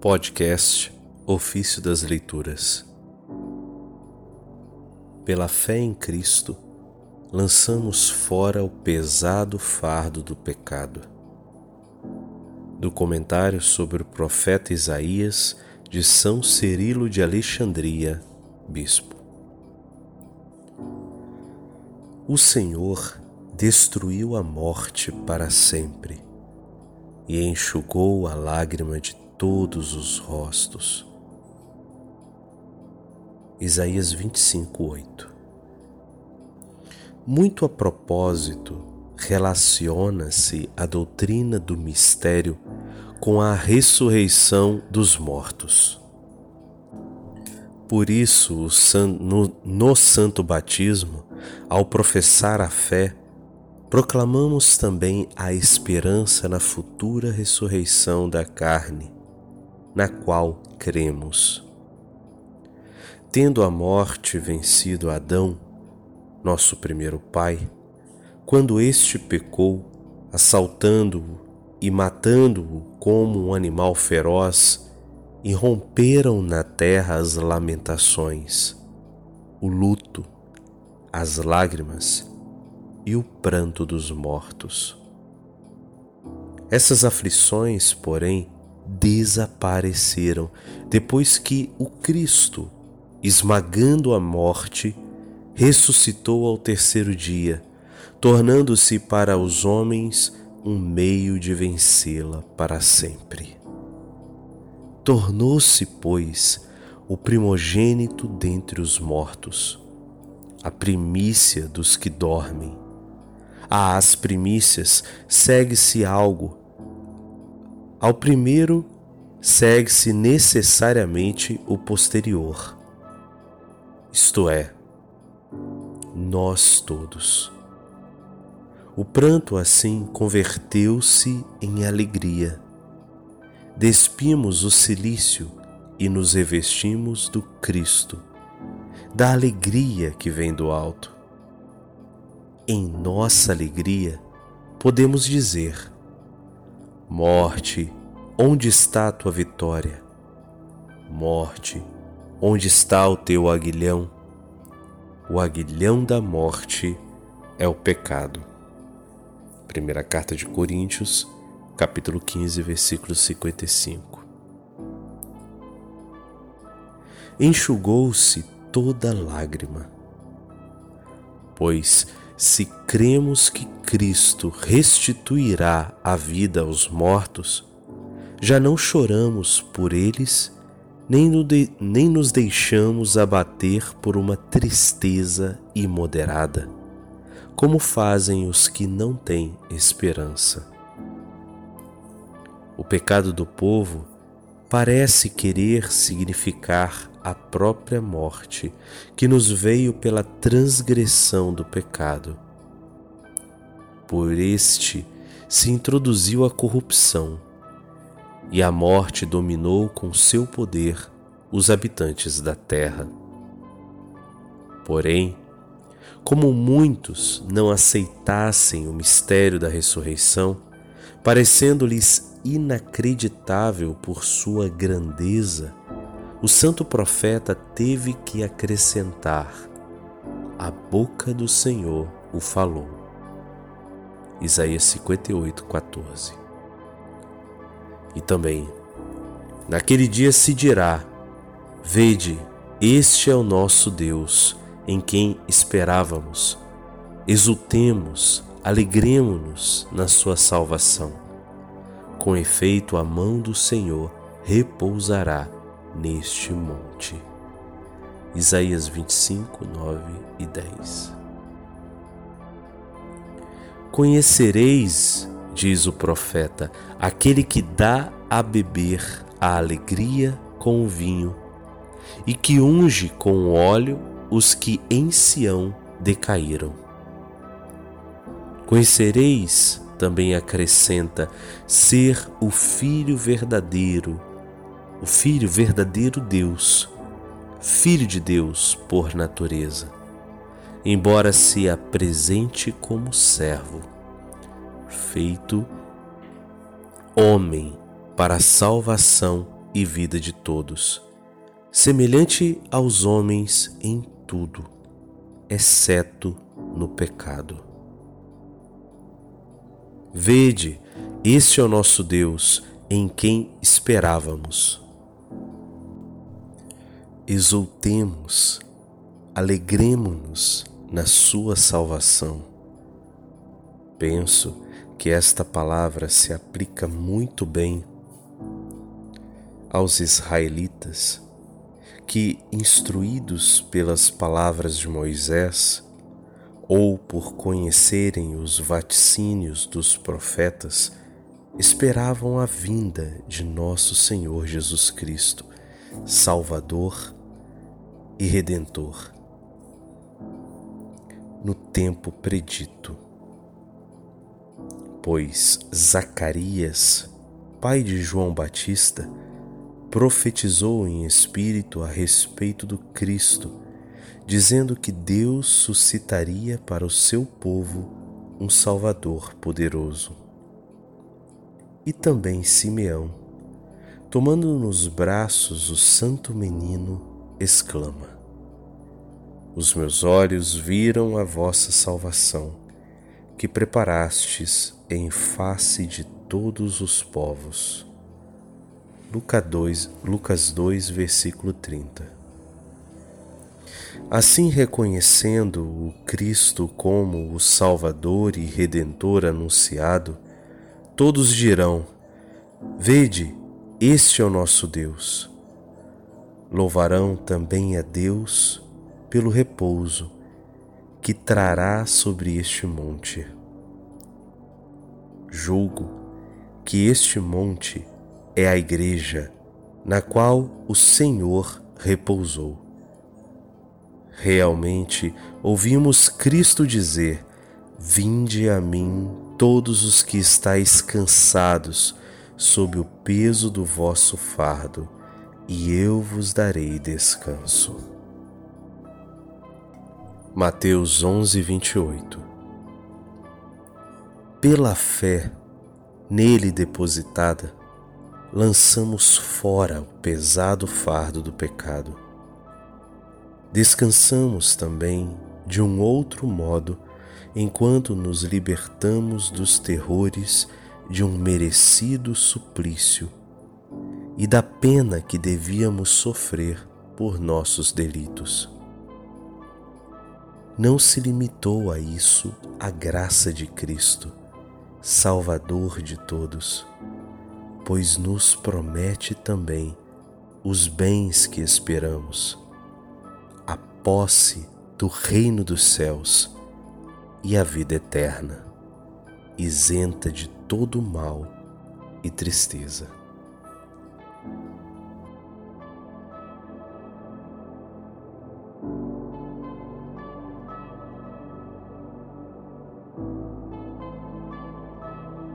Podcast Ofício das Leituras. Pela fé em Cristo, lançamos fora o pesado fardo do pecado. Do comentário sobre o profeta Isaías de São Cirilo de Alexandria, bispo. O Senhor destruiu a morte para sempre e enxugou a lágrima de todos os rostos. Isaías 25, 8 Muito a propósito, relaciona-se a doutrina do mistério com a ressurreição dos mortos. Por isso, no santo batismo, ao professar a fé, proclamamos também a esperança na futura ressurreição da carne, na qual cremos. Tendo a morte vencido Adão, nosso primeiro pai, quando este pecou, assaltando-o e matando-o como um animal feroz, irromperam na terra as lamentações, o luto, as lágrimas e o pranto dos mortos. Essas aflições, porém, desapareceram depois que o Cristo, esmagando a morte, ressuscitou ao terceiro dia, tornando-se para os homens um meio de vencê-la para sempre. Tornou-se, pois, o primogênito dentre os mortos, a primícia dos que dormem às primícias segue-se algo. Ao primeiro segue-se necessariamente o posterior, isto é, nós todos. O pranto assim converteu-se em alegria. Despimos o silício e nos revestimos do Cristo, da alegria que vem do alto em nossa alegria, podemos dizer: Morte, onde está a tua vitória? Morte, onde está o teu aguilhão? O aguilhão da morte é o pecado. Primeira carta de Coríntios, capítulo 15, versículo 55. Enxugou-se toda lágrima, pois se cremos que Cristo restituirá a vida aos mortos, já não choramos por eles, nem, no de, nem nos deixamos abater por uma tristeza imoderada, como fazem os que não têm esperança. O pecado do povo parece querer significar a própria morte que nos veio pela transgressão do pecado. Por este se introduziu a corrupção, e a morte dominou com seu poder os habitantes da terra. Porém, como muitos não aceitassem o mistério da ressurreição, parecendo-lhes inacreditável por sua grandeza, o santo profeta teve que acrescentar: A boca do Senhor o falou. Isaías 58, 14. E também, naquele dia se dirá: Vede, este é o nosso Deus, em quem esperávamos. Exultemos, alegremos-nos na sua salvação. Com efeito, a mão do Senhor repousará neste monte. Isaías 25, 9 e 10. Conhecereis, diz o profeta, aquele que dá a beber a alegria com o vinho e que unge com o óleo os que em Sião decaíram. Conhecereis, também acrescenta, ser o Filho verdadeiro o Filho verdadeiro Deus, Filho de Deus por natureza, embora se apresente como servo, feito homem para a salvação e vida de todos, semelhante aos homens em tudo, exceto no pecado. Vede, este é o nosso Deus, em quem esperávamos. Exultemos, alegremo-nos na sua salvação. Penso que esta palavra se aplica muito bem aos israelitas que, instruídos pelas palavras de Moisés, ou por conhecerem os vaticínios dos profetas, esperavam a vinda de nosso Senhor Jesus Cristo, Salvador e Redentor, no tempo predito. Pois Zacarias, pai de João Batista, profetizou em espírito a respeito do Cristo, dizendo que Deus suscitaria para o seu povo um Salvador poderoso. E também Simeão, tomando nos braços o santo menino, exclama: Os meus olhos viram a vossa salvação, que preparastes em face de todos os povos Lucas 2, Lucas 2, versículo 30. Assim, reconhecendo o Cristo como o Salvador e Redentor anunciado, todos dirão: Vede, este é o nosso Deus. Louvarão também a Deus pelo repouso que trará sobre este monte. Julgo que este monte é a Igreja na qual o Senhor repousou. Realmente ouvimos Cristo dizer: Vinde a mim todos os que estáis cansados sob o peso do vosso fardo, e eu vos darei descanso. Mateus 11, 28 Pela fé nele depositada, lançamos fora o pesado fardo do pecado. Descansamos também de um outro modo enquanto nos libertamos dos terrores de um merecido suplício e da pena que devíamos sofrer por nossos delitos. Não se limitou a isso a graça de Cristo, Salvador de todos pois nos promete também os bens que esperamos, a posse do reino dos céus e a vida eterna, isenta de todo mal e tristeza.